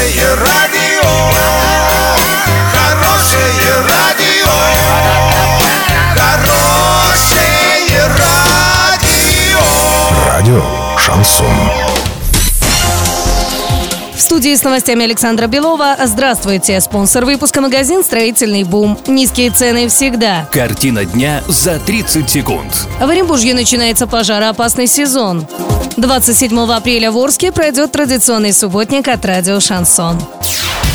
Хорошее радио, хорошее радио, хорошее радио. Радио Шансон. В студии с новостями Александра Белова. Здравствуйте. Спонсор выпуска магазин «Строительный бум». Низкие цены всегда. Картина дня за 30 секунд. В Оренбурге начинается пожароопасный сезон. 27 апреля в Орске пройдет традиционный субботник от радио «Шансон».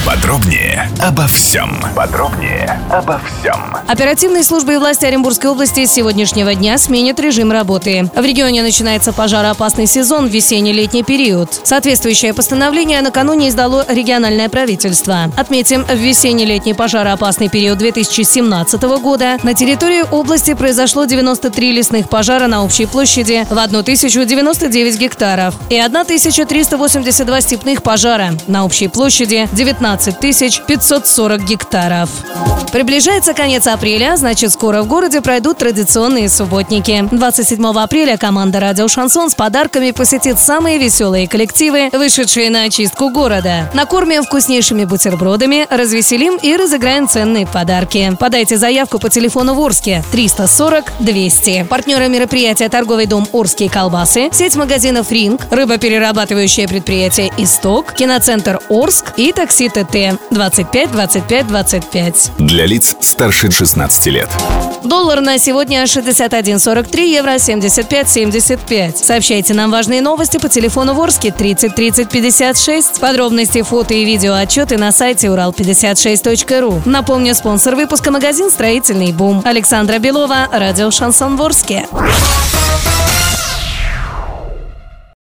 Подробнее обо всем. Подробнее обо всем. Оперативные службы и власти Оренбургской области с сегодняшнего дня сменят режим работы. В регионе начинается пожароопасный сезон в весенне-летний период. Соответствующее постановление накануне издало региональное правительство. Отметим, в весенне-летний пожароопасный период 2017 года на территории области произошло 93 лесных пожара на общей площади в 1099 гектаров и 1382 степных пожара на общей площади 19 540 гектаров. Приближается конец апреля, значит скоро в городе пройдут традиционные субботники. 27 апреля команда «Радио Шансон» с подарками посетит самые веселые коллективы, вышедшие на очистку города. Накормим вкуснейшими бутербродами, развеселим и разыграем ценные подарки. Подайте заявку по телефону в Орске 340 200. Партнеры мероприятия торговый дом «Орские колбасы», сеть магазинов «Ринг», рыбоперерабатывающее предприятие «Исток», киноцентр «Орск» и такси ТТ 25 25 25. Для лиц старше 16 лет. Доллар на сегодня 61.43, евро 75.75. Сообщайте нам важные новости по телефону Ворске 30 30 56. Подробности, фото и видео отчеты на сайте урал56.ру. Напомню, спонсор выпуска магазин «Строительный бум». Александра Белова, радио «Шансон Ворске».